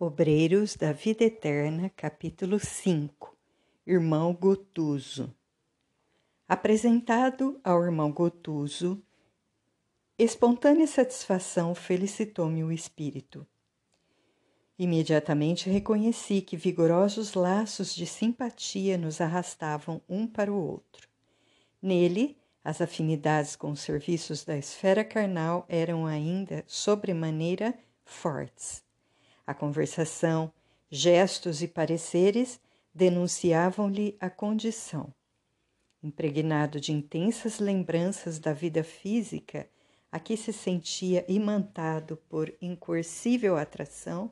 Obreiros da Vida Eterna, capítulo 5 Irmão Gotuso Apresentado ao irmão Gotuso, espontânea satisfação felicitou-me o espírito. Imediatamente reconheci que vigorosos laços de simpatia nos arrastavam um para o outro. Nele, as afinidades com os serviços da esfera carnal eram ainda sobremaneira fortes a conversação, gestos e pareceres denunciavam-lhe a condição. Impregnado de intensas lembranças da vida física, a que se sentia imantado por incoercível atração,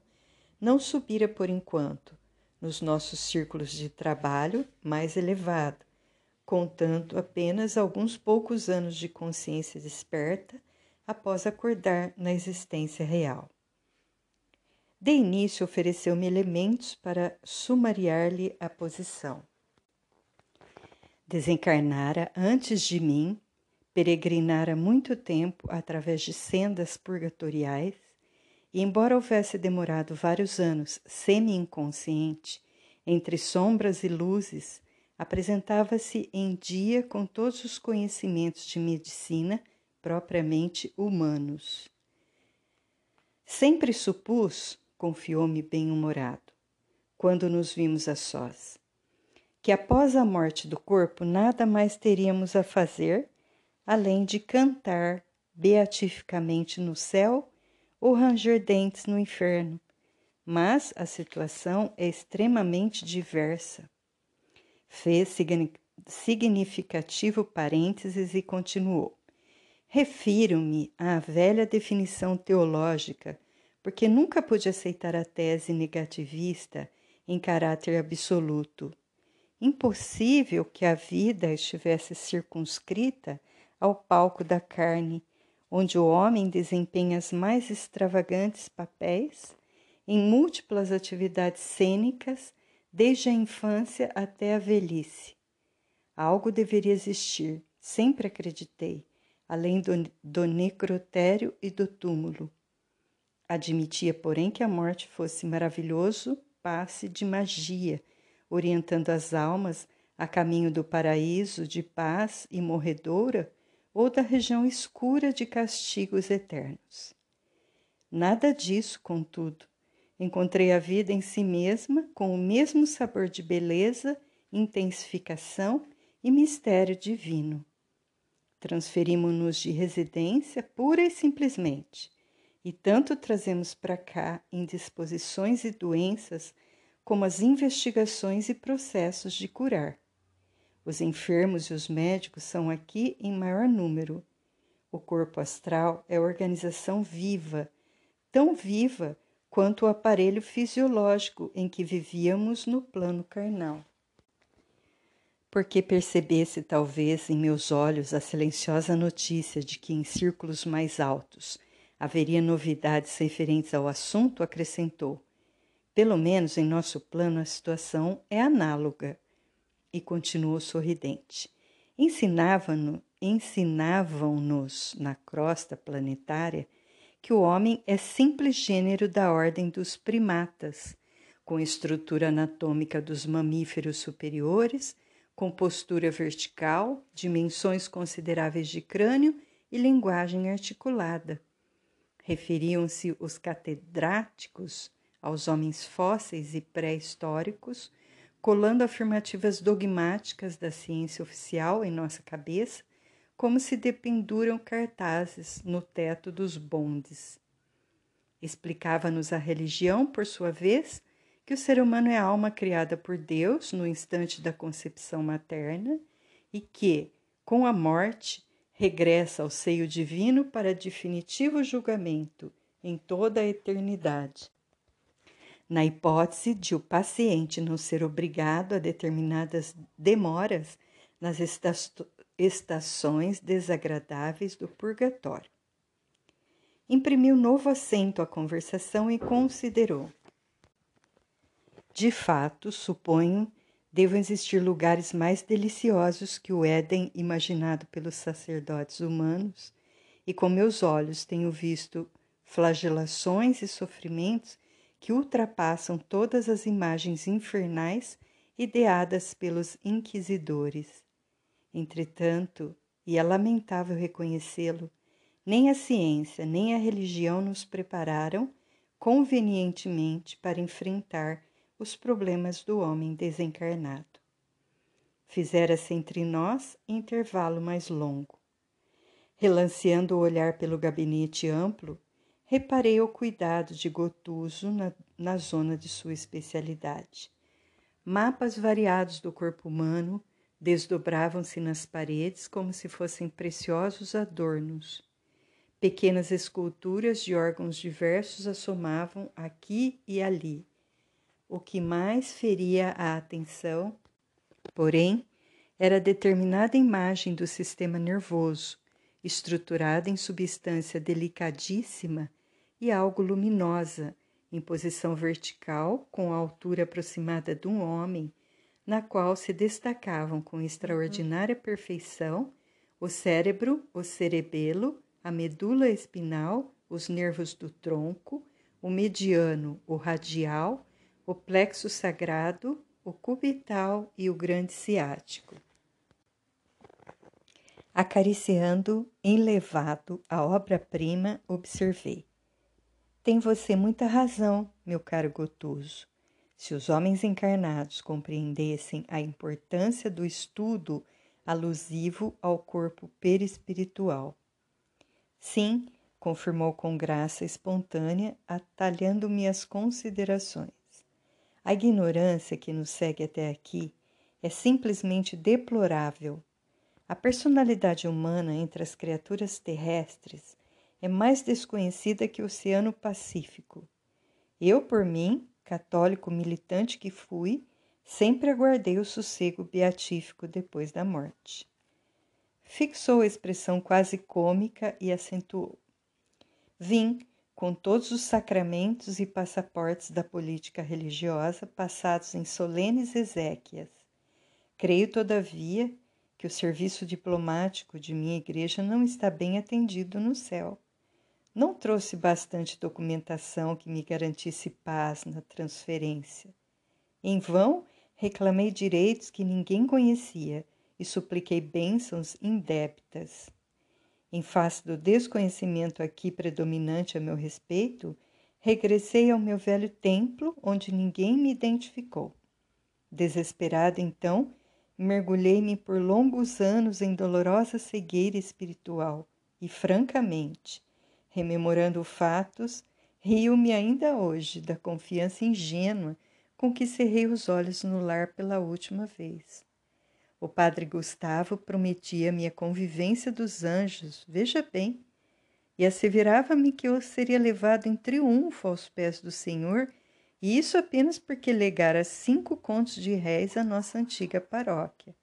não subira por enquanto nos nossos círculos de trabalho mais elevado, contando apenas alguns poucos anos de consciência desperta após acordar na existência real. De início, ofereceu-me elementos para sumariar-lhe a posição. Desencarnara antes de mim, peregrinara muito tempo através de sendas purgatoriais, e, embora houvesse demorado vários anos semi-inconsciente, entre sombras e luzes, apresentava-se em dia com todos os conhecimentos de medicina propriamente humanos. Sempre supus confiou-me bem-humorado, quando nos vimos a sós, que após a morte do corpo nada mais teríamos a fazer além de cantar beatificamente no céu ou ranger dentes no inferno. Mas a situação é extremamente diversa. Fez significativo parênteses e continuou. Refiro-me à velha definição teológica porque nunca pude aceitar a tese negativista em caráter absoluto. Impossível que a vida estivesse circunscrita ao palco da carne, onde o homem desempenha os mais extravagantes papéis em múltiplas atividades cênicas, desde a infância até a velhice. Algo deveria existir, sempre acreditei, além do, do necrotério e do túmulo. Admitia, porém, que a morte fosse maravilhoso passe de magia, orientando as almas a caminho do paraíso de paz e morredoura ou da região escura de castigos eternos. Nada disso, contudo. Encontrei a vida em si mesma com o mesmo sabor de beleza, intensificação e mistério divino. Transferimos-nos de residência pura e simplesmente e tanto trazemos para cá indisposições e doenças, como as investigações e processos de curar. Os enfermos e os médicos são aqui em maior número. O corpo astral é organização viva, tão viva quanto o aparelho fisiológico em que vivíamos no plano carnal. Porque percebesse talvez em meus olhos a silenciosa notícia de que em círculos mais altos haveria novidades referentes ao assunto, acrescentou. Pelo menos em nosso plano a situação é análoga. E continuou sorridente. Ensinavam-nos ensinavam na crosta planetária que o homem é simples gênero da ordem dos primatas, com estrutura anatômica dos mamíferos superiores, com postura vertical, dimensões consideráveis de crânio e linguagem articulada referiam-se os catedráticos aos homens fósseis e pré-históricos, colando afirmativas dogmáticas da ciência oficial em nossa cabeça, como se dependuram cartazes no teto dos bondes. Explicava-nos a religião, por sua vez, que o ser humano é alma criada por Deus no instante da concepção materna e que, com a morte, regressa ao seio divino para definitivo julgamento em toda a eternidade. Na hipótese de o paciente não ser obrigado a determinadas demoras nas estações desagradáveis do purgatório. Imprimiu novo acento à conversação e considerou. De fato, suponho devam existir lugares mais deliciosos que o Éden imaginado pelos sacerdotes humanos, e com meus olhos tenho visto flagelações e sofrimentos que ultrapassam todas as imagens infernais ideadas pelos inquisidores. Entretanto, e é lamentável reconhecê-lo, nem a ciência nem a religião nos prepararam convenientemente para enfrentar os problemas do homem desencarnado. Fizera-se entre nós intervalo mais longo. Relanceando o olhar pelo gabinete amplo, reparei o cuidado de Gotuso na, na zona de sua especialidade. Mapas variados do corpo humano desdobravam-se nas paredes como se fossem preciosos adornos. Pequenas esculturas de órgãos diversos assomavam aqui e ali. O que mais feria a atenção, porém, era determinada imagem do sistema nervoso, estruturada em substância delicadíssima e algo luminosa, em posição vertical, com a altura aproximada de um homem, na qual se destacavam com extraordinária perfeição o cérebro, o cerebelo, a medula espinal, os nervos do tronco, o mediano, o radial, o plexo sagrado, o cubital e o grande ciático. Acariciando, enlevado, a obra-prima, observei. Tem você muita razão, meu caro Gotuso. Se os homens encarnados compreendessem a importância do estudo alusivo ao corpo perispiritual. Sim, confirmou com graça espontânea, atalhando-me as considerações. A ignorância que nos segue até aqui é simplesmente deplorável. A personalidade humana entre as criaturas terrestres é mais desconhecida que o Oceano Pacífico. Eu, por mim, católico militante que fui, sempre aguardei o sossego beatífico depois da morte. Fixou a expressão quase cômica e acentuou: Vim, com todos os sacramentos e passaportes da política religiosa passados em solenes exéquias. Creio, todavia, que o serviço diplomático de minha igreja não está bem atendido no céu não trouxe bastante documentação que me garantisse paz na transferência. Em vão, reclamei direitos que ninguém conhecia e supliquei bênçãos indébitas. Em face do desconhecimento aqui predominante a meu respeito, regressei ao meu velho templo onde ninguém me identificou. Desesperada, então, mergulhei-me por longos anos em dolorosa cegueira espiritual e, francamente, Rememorando fatos, rio-me ainda hoje da confiança ingênua com que cerrei os olhos no lar pela última vez. O padre Gustavo prometia-me a convivência dos anjos, veja bem, e asseverava-me que eu seria levado em triunfo aos pés do Senhor, e isso apenas porque legara cinco contos de réis à nossa antiga paróquia.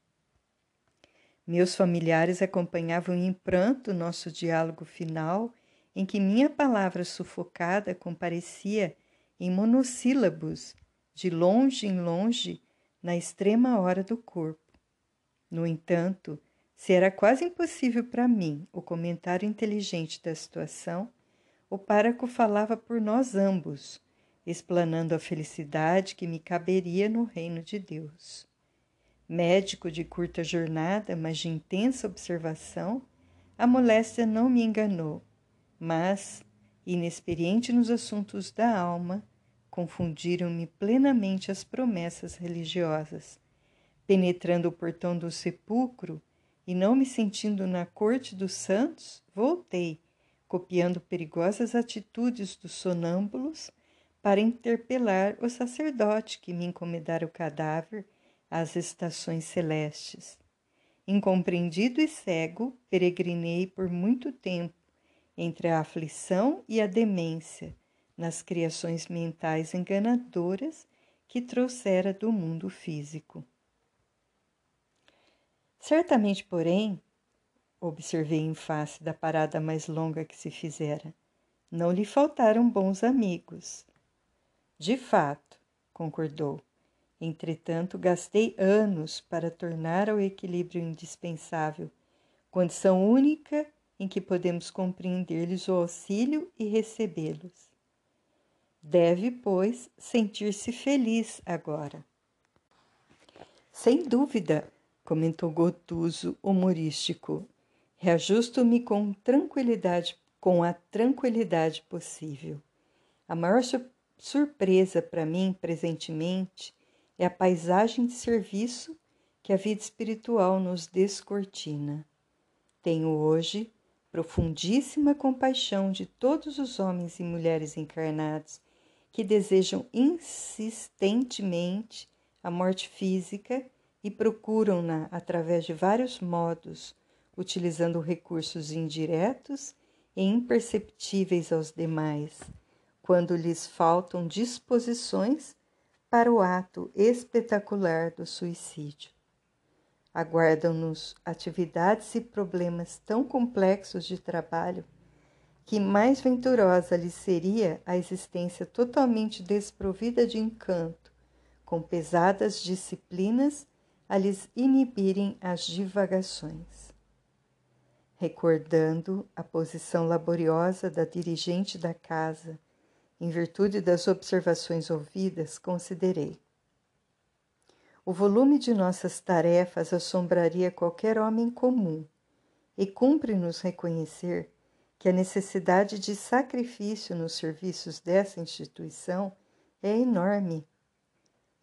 Meus familiares acompanhavam em pranto nosso diálogo final em que minha palavra sufocada comparecia em monossílabos, de longe em longe, na extrema hora do corpo. No entanto, se era quase impossível para mim o comentário inteligente da situação, o páraco falava por nós ambos, explanando a felicidade que me caberia no reino de Deus. Médico de curta jornada, mas de intensa observação, a moléstia não me enganou mas, inexperiente nos assuntos da alma, confundiram-me plenamente as promessas religiosas. Penetrando o portão do sepulcro e não me sentindo na corte dos santos, voltei, copiando perigosas atitudes dos sonâmbulos, para interpelar o sacerdote que me encomendara o cadáver às estações celestes. Incompreendido e cego, peregrinei por muito tempo entre a aflição e a demência nas criações mentais enganadoras que trouxera do mundo físico. Certamente, porém, observei em face da parada mais longa que se fizera, não lhe faltaram bons amigos. De fato, concordou. Entretanto, gastei anos para tornar ao equilíbrio indispensável, condição única em que podemos compreender-lhes o auxílio e recebê-los. Deve, pois, sentir-se feliz agora. Sem dúvida, comentou Gotuso, humorístico. Reajusto-me com tranquilidade, com a tranquilidade possível. A maior sur surpresa para mim, presentemente, é a paisagem de serviço que a vida espiritual nos descortina. Tenho hoje profundíssima compaixão de todos os homens e mulheres encarnados que desejam insistentemente a morte física e procuram-na através de vários modos, utilizando recursos indiretos e imperceptíveis aos demais, quando lhes faltam disposições para o ato espetacular do suicídio. Aguardam-nos atividades e problemas tão complexos de trabalho que mais venturosa lhe seria a existência totalmente desprovida de encanto, com pesadas disciplinas a lhes inibirem as divagações. Recordando a posição laboriosa da dirigente da casa, em virtude das observações ouvidas, considerei. O volume de nossas tarefas assombraria qualquer homem comum, e cumpre-nos reconhecer que a necessidade de sacrifício nos serviços dessa instituição é enorme.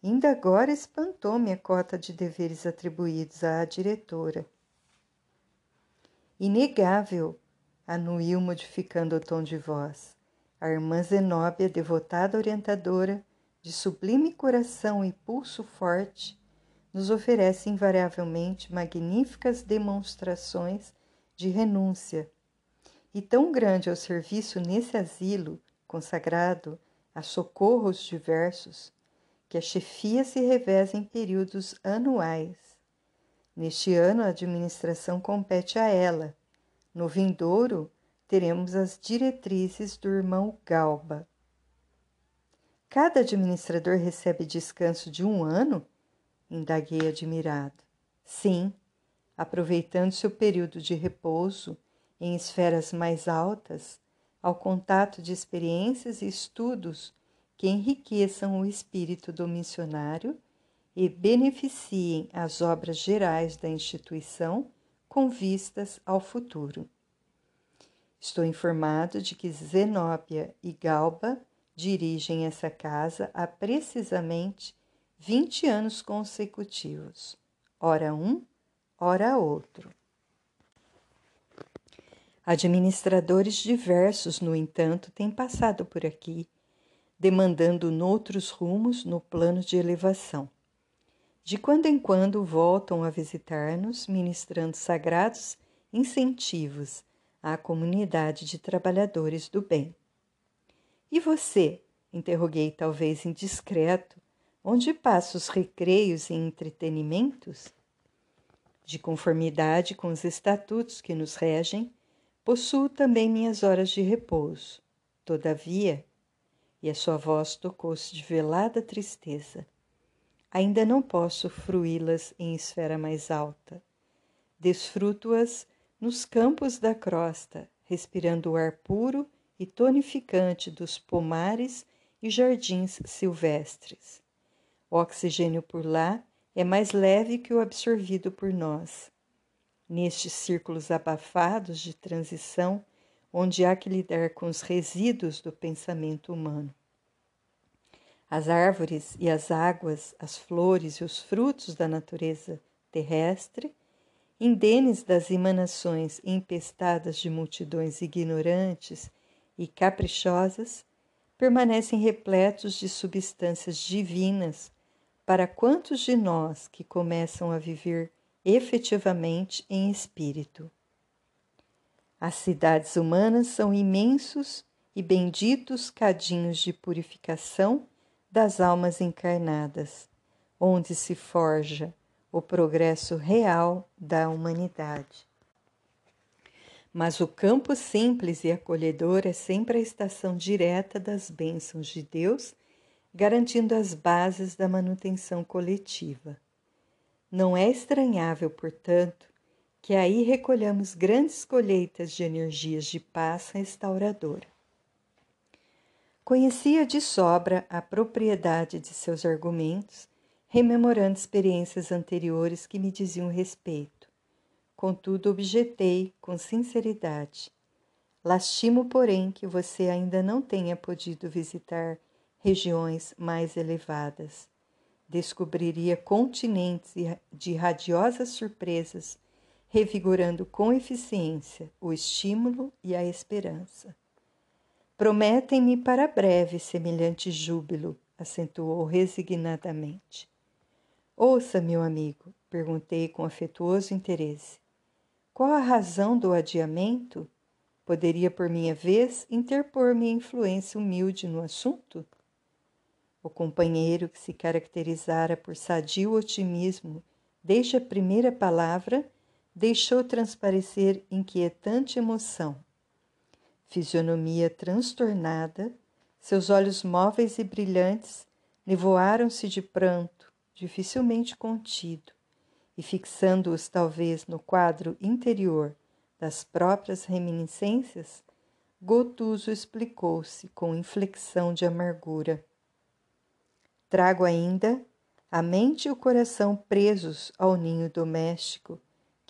Ainda agora espantou-me a cota de deveres atribuídos à diretora. Inegável, anuiu modificando o tom de voz. A irmã Zenóbia, devotada orientadora, de sublime coração e pulso forte, nos oferece invariavelmente magníficas demonstrações de renúncia. E tão grande é o serviço nesse asilo consagrado a socorros diversos, que a chefia se reveza em períodos anuais. Neste ano, a administração compete a ela. No vindouro, teremos as diretrizes do irmão Galba. Cada administrador recebe descanso de um ano? Indaguei admirado. Sim, aproveitando seu período de repouso em esferas mais altas, ao contato de experiências e estudos que enriqueçam o espírito do missionário e beneficiem as obras gerais da instituição com vistas ao futuro. Estou informado de que Zenóbia e Galba dirigem essa casa há precisamente 20 anos consecutivos, ora um, ora outro. Administradores diversos, no entanto, têm passado por aqui, demandando noutros rumos no plano de elevação. De quando em quando voltam a visitar-nos, ministrando sagrados incentivos à comunidade de trabalhadores do bem. E você? interroguei, talvez indiscreto, onde passa os recreios e entretenimentos? De conformidade com os estatutos que nos regem, possuo também minhas horas de repouso. Todavia, e a sua voz tocou-se de velada tristeza, ainda não posso fruí-las em esfera mais alta. Desfruto-as nos campos da crosta, respirando o ar puro e tonificante dos pomares e jardins silvestres. O oxigênio por lá é mais leve que o absorvido por nós. Nestes círculos abafados de transição, onde há que lidar com os resíduos do pensamento humano. As árvores e as águas, as flores e os frutos da natureza terrestre indenes das emanações empestadas de multidões ignorantes e caprichosas, permanecem repletos de substâncias divinas para quantos de nós que começam a viver efetivamente em espírito. As cidades humanas são imensos e benditos cadinhos de purificação das almas encarnadas, onde se forja o progresso real da humanidade. Mas o campo simples e acolhedor é sempre a estação direta das bênçãos de Deus, garantindo as bases da manutenção coletiva. Não é estranhável, portanto, que aí recolhamos grandes colheitas de energias de paz restauradora. Conhecia de sobra a propriedade de seus argumentos, rememorando experiências anteriores que me diziam respeito. Contudo, objetei com sinceridade. Lastimo, porém, que você ainda não tenha podido visitar regiões mais elevadas. Descobriria continentes de radiosas surpresas, revigorando com eficiência o estímulo e a esperança. Prometem-me para breve semelhante júbilo, acentuou resignadamente. Ouça, meu amigo, perguntei com afetuoso interesse. Qual a razão do adiamento? Poderia, por minha vez, interpor minha influência humilde no assunto? O companheiro, que se caracterizara por sadio otimismo desde a primeira palavra, deixou transparecer inquietante emoção fisionomia transtornada, seus olhos móveis e brilhantes nevoaram-se de pranto, dificilmente contido, e fixando-os talvez no quadro interior das próprias reminiscências, Gotuso explicou-se com inflexão de amargura. Trago ainda a mente e o coração presos ao ninho doméstico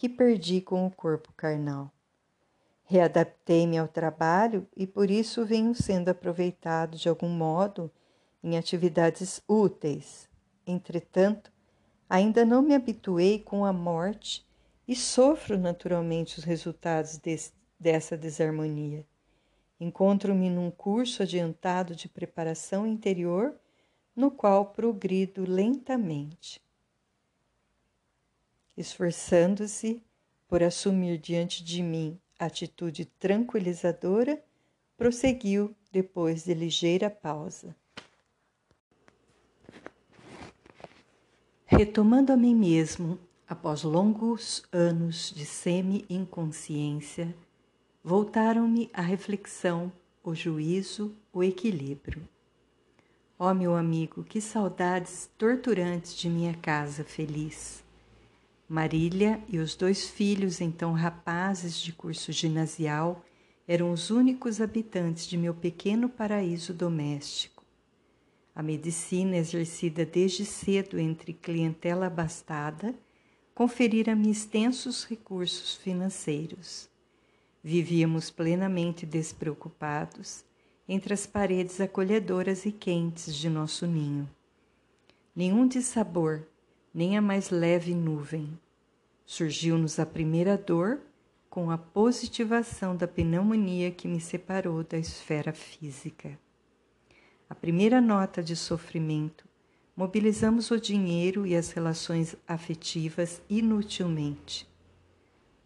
que perdi com o corpo carnal. Readaptei-me ao trabalho e por isso venho sendo aproveitado de algum modo em atividades úteis. Entretanto, ainda não me habituei com a morte e sofro naturalmente os resultados desse, dessa desarmonia. Encontro-me num curso adiantado de preparação interior, no qual progrido lentamente, esforçando-se por assumir diante de mim atitude tranquilizadora, prosseguiu depois de ligeira pausa. Retomando a mim mesmo, após longos anos de semi-inconsciência, voltaram-me a reflexão, o juízo, o equilíbrio. Ó oh, meu amigo, que saudades torturantes de minha casa feliz! Marília e os dois filhos, então rapazes de curso ginasial, eram os únicos habitantes de meu pequeno paraíso doméstico. A medicina exercida desde cedo entre clientela abastada conferira-me extensos recursos financeiros. Vivíamos plenamente despreocupados entre as paredes acolhedoras e quentes de nosso ninho. Nenhum dissabor, nem a mais leve nuvem. Surgiu-nos a primeira dor com a positivação da pneumonia que me separou da esfera física. A primeira nota de sofrimento, mobilizamos o dinheiro e as relações afetivas inutilmente.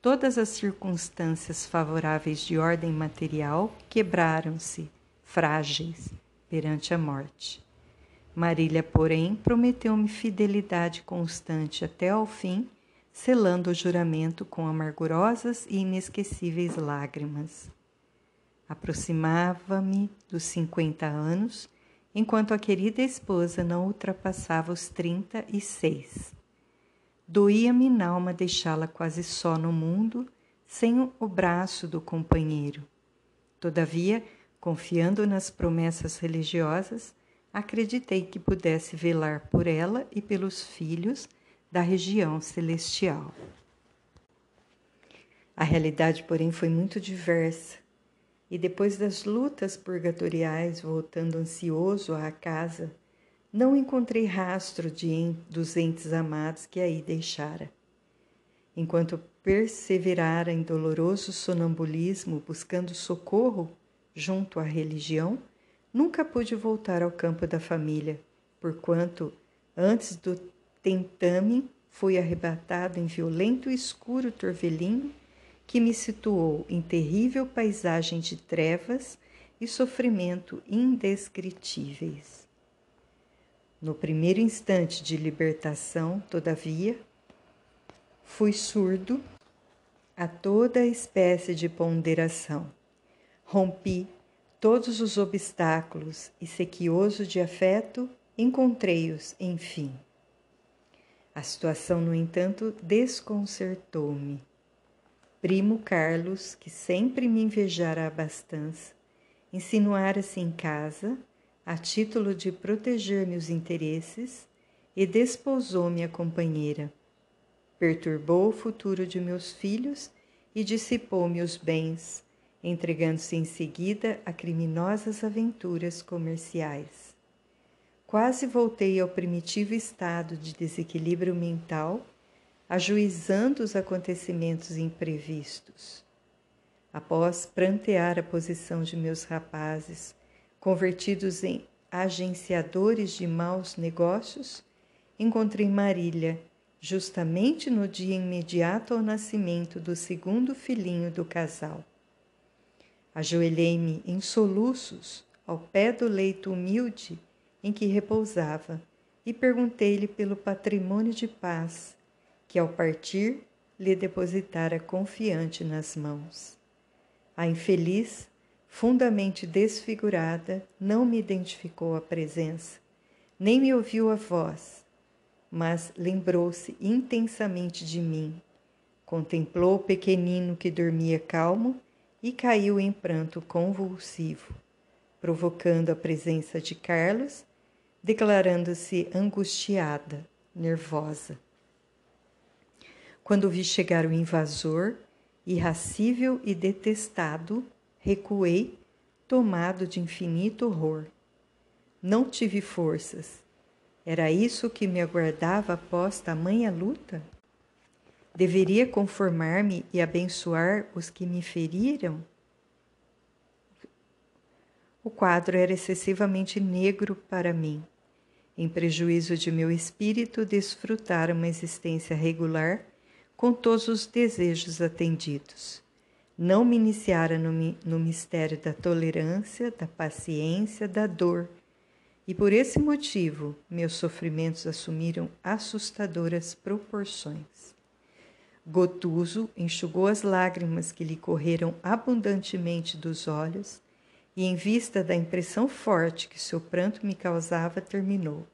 Todas as circunstâncias favoráveis de ordem material quebraram-se, frágeis, perante a morte. Marília, porém, prometeu-me fidelidade constante até ao fim, selando o juramento com amargurosas e inesquecíveis lágrimas. Aproximava-me dos cinquenta anos, enquanto a querida esposa não ultrapassava os trinta e seis. Doía-me na alma deixá-la quase só no mundo, sem o braço do companheiro. Todavia, confiando nas promessas religiosas, acreditei que pudesse velar por ela e pelos filhos da região celestial. A realidade, porém, foi muito diversa, e depois das lutas purgatoriais, voltando ansioso à casa, não encontrei rastro de dos entes amados que aí deixara. Enquanto perseverara em doloroso sonambulismo buscando socorro junto à religião, Nunca pude voltar ao campo da família, porquanto, antes do tentame, fui arrebatado em violento e escuro torvelinho que me situou em terrível paisagem de trevas e sofrimento indescritíveis. No primeiro instante de libertação, todavia, fui surdo a toda espécie de ponderação. Rompi todos os obstáculos e sequioso de afeto, encontrei-os, enfim. A situação, no entanto, desconcertou-me. Primo Carlos, que sempre me invejara a abastança, insinuara-se em casa, a título de proteger meus interesses, e desposou minha companheira. Perturbou o futuro de meus filhos e dissipou meus bens, entregando-se em seguida a criminosas aventuras comerciais. Quase voltei ao primitivo estado de desequilíbrio mental, ajuizando os acontecimentos imprevistos. Após prantear a posição de meus rapazes, convertidos em agenciadores de maus negócios, encontrei Marília justamente no dia imediato ao nascimento do segundo filhinho do casal. Ajoelhei-me em soluços ao pé do leito humilde em que repousava e perguntei-lhe pelo patrimônio de paz que, ao partir, lhe depositara confiante nas mãos. A infeliz, fundamente desfigurada, não me identificou a presença, nem me ouviu a voz, mas lembrou-se intensamente de mim. Contemplou o pequenino que dormia calmo e caiu em pranto convulsivo, provocando a presença de Carlos, declarando-se angustiada, nervosa. Quando vi chegar o invasor, irracível e detestado, recuei, tomado de infinito horror. Não tive forças. Era isso que me aguardava após tamanha luta? Deveria conformar-me e abençoar os que me feriram? O quadro era excessivamente negro para mim. Em prejuízo de meu espírito, desfrutar uma existência regular com todos os desejos atendidos. Não me iniciara no, no mistério da tolerância, da paciência, da dor, e por esse motivo meus sofrimentos assumiram assustadoras proporções. Gotuso enxugou as lágrimas que lhe correram abundantemente dos olhos e, em vista da impressão forte que seu pranto me causava, terminou.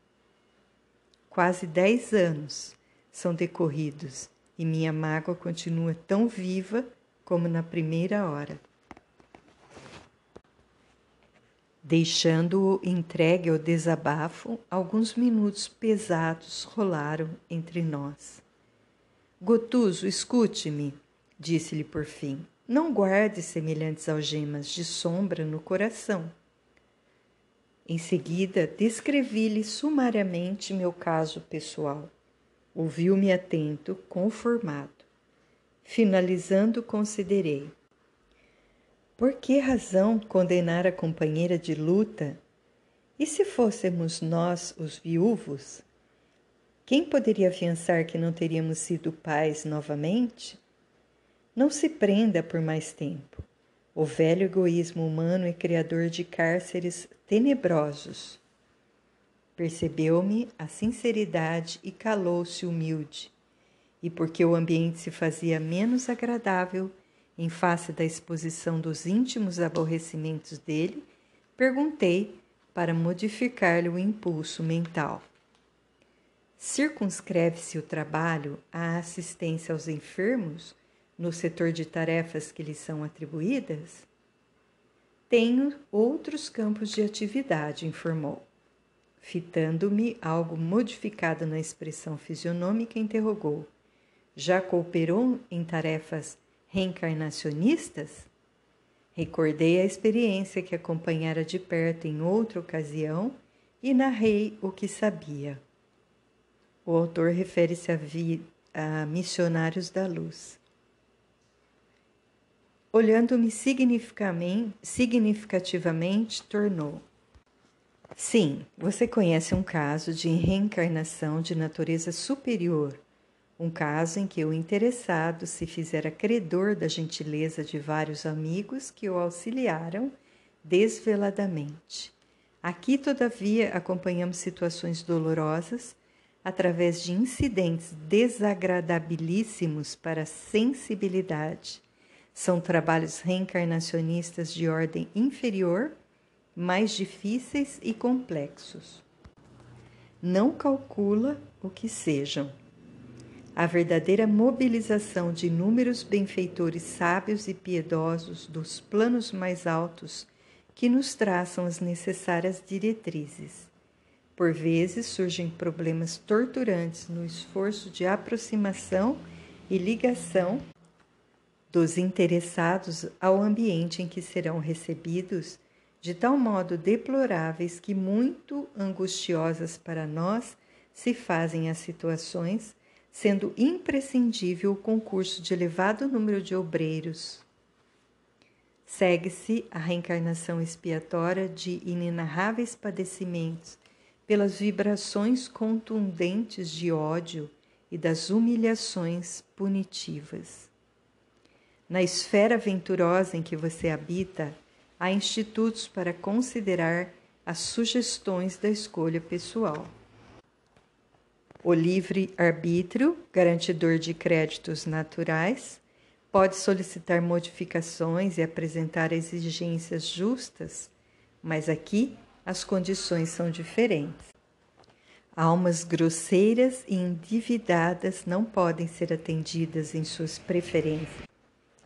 Quase dez anos são decorridos e minha mágoa continua tão viva como na primeira hora. Deixando-o entregue ao desabafo, alguns minutos pesados rolaram entre nós. Gotuso, escute-me, disse-lhe por fim. Não guarde semelhantes algemas de sombra no coração. Em seguida, descrevi-lhe sumariamente meu caso pessoal. Ouviu-me atento, conformado. Finalizando, considerei. Por que razão condenar a companheira de luta? E se fôssemos nós os viúvos? Quem poderia afiançar que não teríamos sido pais novamente? Não se prenda por mais tempo. O velho egoísmo humano é criador de cárceres tenebrosos. Percebeu-me a sinceridade e calou-se humilde. E porque o ambiente se fazia menos agradável, em face da exposição dos íntimos aborrecimentos dele, perguntei para modificar-lhe o impulso mental. Circunscreve-se o trabalho à assistência aos enfermos no setor de tarefas que lhes são atribuídas? Tenho outros campos de atividade, informou. Fitando-me algo modificado na expressão fisionômica, interrogou: Já cooperou em tarefas reencarnacionistas? Recordei a experiência que acompanhara de perto em outra ocasião e narrei o que sabia. O autor refere-se a, a missionários da luz. Olhando-me significativamente, tornou: Sim, você conhece um caso de reencarnação de natureza superior, um caso em que o interessado se fizera credor da gentileza de vários amigos que o auxiliaram desveladamente. Aqui, todavia, acompanhamos situações dolorosas através de incidentes desagradabilíssimos para a sensibilidade. São trabalhos reencarnacionistas de ordem inferior mais difíceis e complexos. Não calcula o que sejam. A verdadeira mobilização de inúmeros benfeitores sábios e piedosos dos planos mais altos que nos traçam as necessárias diretrizes. Por vezes surgem problemas torturantes no esforço de aproximação e ligação dos interessados ao ambiente em que serão recebidos, de tal modo deploráveis que muito angustiosas para nós se fazem as situações, sendo imprescindível o concurso de elevado número de obreiros. Segue-se a reencarnação expiatória de inenarráveis padecimentos pelas vibrações contundentes de ódio e das humilhações punitivas. Na esfera venturosa em que você habita, há institutos para considerar as sugestões da escolha pessoal. O livre-arbítrio, garantidor de créditos naturais, pode solicitar modificações e apresentar exigências justas, mas aqui as condições são diferentes. Almas grosseiras e endividadas não podem ser atendidas em suas preferências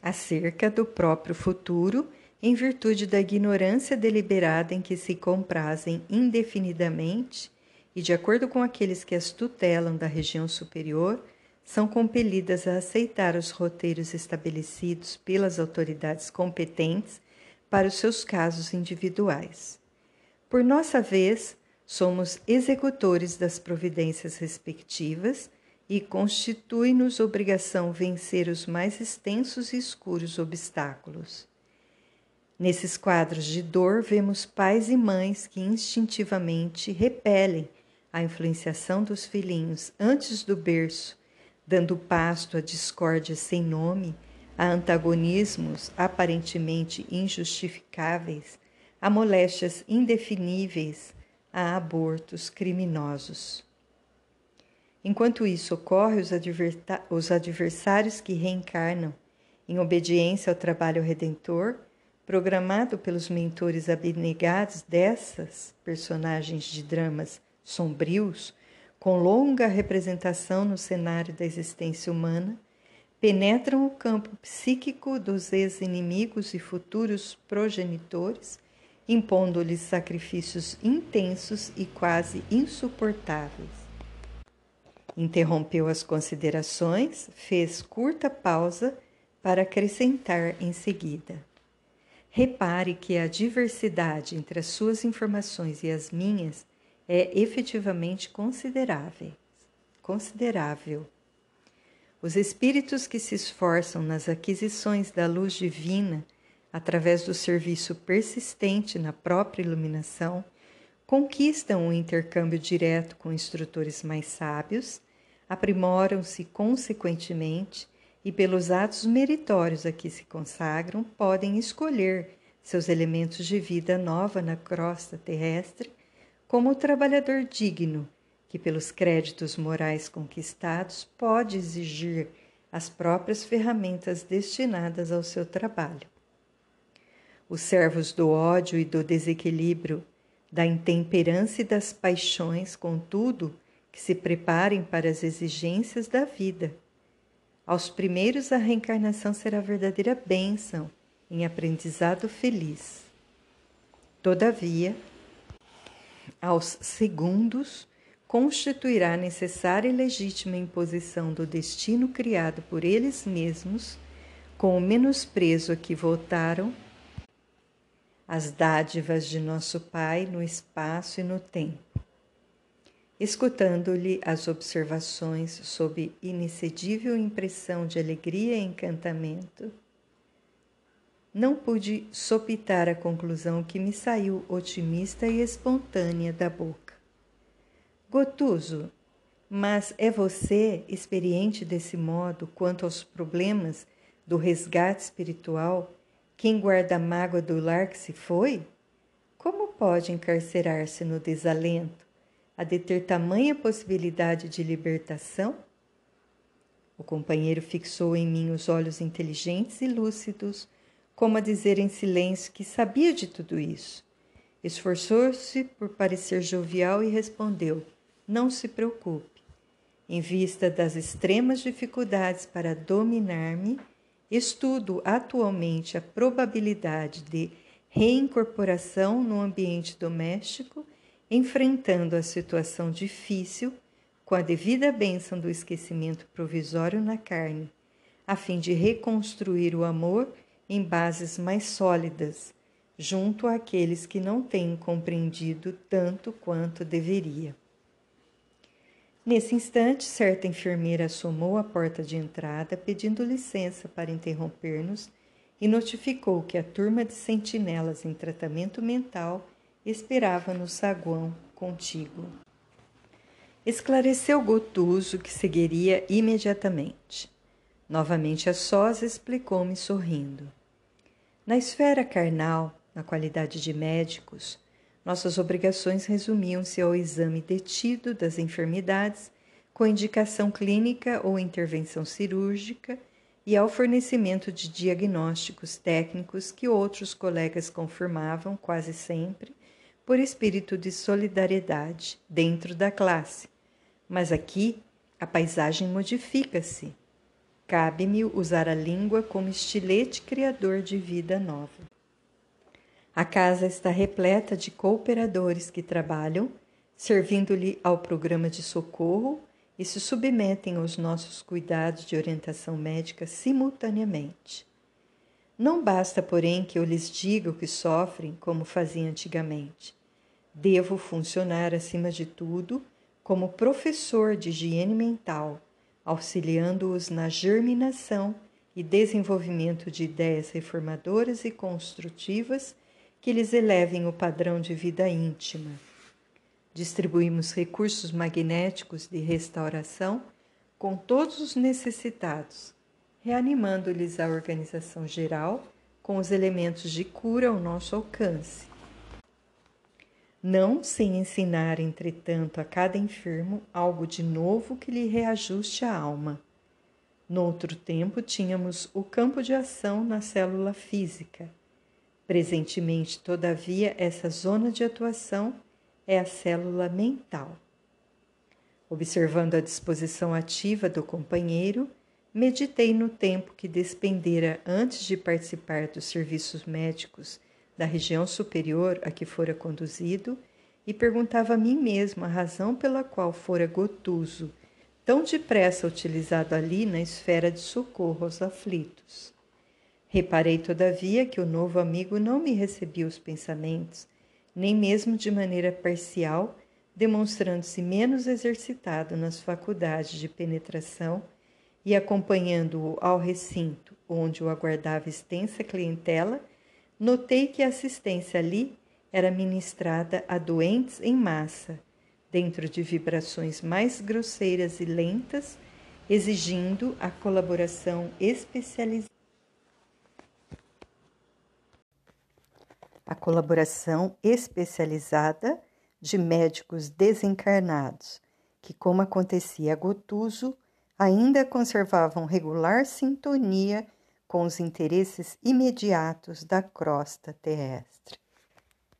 acerca do próprio futuro, em virtude da ignorância deliberada em que se comprazem indefinidamente e, de acordo com aqueles que as tutelam da região superior, são compelidas a aceitar os roteiros estabelecidos pelas autoridades competentes para os seus casos individuais. Por nossa vez, somos executores das providências respectivas e constitui-nos obrigação vencer os mais extensos e escuros obstáculos. Nesses quadros de dor, vemos pais e mães que instintivamente repelem a influenciação dos filhinhos antes do berço, dando pasto a discórdia sem nome, a antagonismos aparentemente injustificáveis, a moléstias indefiníveis, a abortos criminosos. Enquanto isso ocorre, os, os adversários que reencarnam em obediência ao trabalho redentor, programado pelos mentores abnegados dessas personagens de dramas sombrios, com longa representação no cenário da existência humana, penetram o campo psíquico dos ex-inimigos e futuros progenitores, impondo-lhes sacrifícios intensos e quase insuportáveis Interrompeu as considerações, fez curta pausa para acrescentar em seguida. Repare que a diversidade entre as suas informações e as minhas é efetivamente considerável. Considerável. Os espíritos que se esforçam nas aquisições da luz divina através do serviço persistente na própria iluminação conquistam o um intercâmbio direto com instrutores mais sábios aprimoram-se consequentemente e, pelos atos meritórios a que se consagram, podem escolher seus elementos de vida nova na crosta terrestre, como o trabalhador digno, que, pelos créditos morais conquistados, pode exigir as próprias ferramentas destinadas ao seu trabalho. Os servos do ódio e do desequilíbrio, da intemperância e das paixões, contudo, que se preparem para as exigências da vida. Aos primeiros, a reencarnação será verdadeira bênção em aprendizado feliz. Todavia, aos segundos, constituirá necessária e legítima imposição do destino criado por eles mesmos, com o menosprezo a que voltaram as dádivas de nosso Pai no espaço e no tempo escutando-lhe as observações sob inexcedível impressão de alegria e encantamento, não pude sopitar a conclusão que me saiu otimista e espontânea da boca. Gotuso, mas é você, experiente desse modo quanto aos problemas do resgate espiritual, quem guarda a mágoa do lar que se foi? Como pode encarcerar-se no desalento? a de ter tamanha possibilidade de libertação? O companheiro fixou em mim os olhos inteligentes e lúcidos, como a dizer em silêncio que sabia de tudo isso. Esforçou-se por parecer jovial e respondeu: Não se preocupe. Em vista das extremas dificuldades para dominar-me, estudo atualmente a probabilidade de reincorporação no ambiente doméstico, enfrentando a situação difícil com a devida bênção do esquecimento provisório na carne, a fim de reconstruir o amor em bases mais sólidas, junto àqueles que não têm compreendido tanto quanto deveria. Nesse instante, certa enfermeira assomou à porta de entrada, pedindo licença para interromper-nos, e notificou que a turma de sentinelas em tratamento mental esperava no saguão contíguo. Esclareceu Gotuso que seguiria imediatamente. Novamente a sós, explicou-me sorrindo. Na esfera carnal, na qualidade de médicos, nossas obrigações resumiam-se ao exame detido das enfermidades, com indicação clínica ou intervenção cirúrgica, e ao fornecimento de diagnósticos técnicos que outros colegas confirmavam quase sempre por espírito de solidariedade dentro da classe. Mas aqui a paisagem modifica-se. Cabe-me usar a língua como estilete criador de vida nova. A casa está repleta de cooperadores que trabalham, servindo-lhe ao programa de socorro e se submetem aos nossos cuidados de orientação médica simultaneamente. Não basta, porém, que eu lhes diga o que sofrem, como fazia antigamente. Devo funcionar, acima de tudo, como professor de higiene mental, auxiliando-os na germinação e desenvolvimento de ideias reformadoras e construtivas que lhes elevem o padrão de vida íntima. Distribuímos recursos magnéticos de restauração com todos os necessitados, reanimando-lhes a organização geral com os elementos de cura ao nosso alcance. Não sem ensinar, entretanto, a cada enfermo algo de novo que lhe reajuste a alma. Noutro tempo, tínhamos o campo de ação na célula física Presentemente, todavia, essa zona de atuação é a célula mental. Observando a disposição ativa do companheiro, meditei no tempo que despendera antes de participar dos serviços médicos da região superior a que fora conduzido e perguntava a mim mesmo a razão pela qual fora gotuso, tão depressa utilizado ali na esfera de socorro aos aflitos. Reparei, todavia, que o novo amigo não me recebia os pensamentos, nem mesmo de maneira parcial, demonstrando-se menos exercitado nas faculdades de penetração e acompanhando-o ao recinto, onde o aguardava extensa clientela, notei que a assistência ali era ministrada a doentes em massa, dentro de vibrações mais grosseiras e lentas, exigindo a colaboração especializada. A colaboração especializada de médicos desencarnados, que, como acontecia a Gotuso, ainda conservavam regular sintonia com os interesses imediatos da crosta terrestre.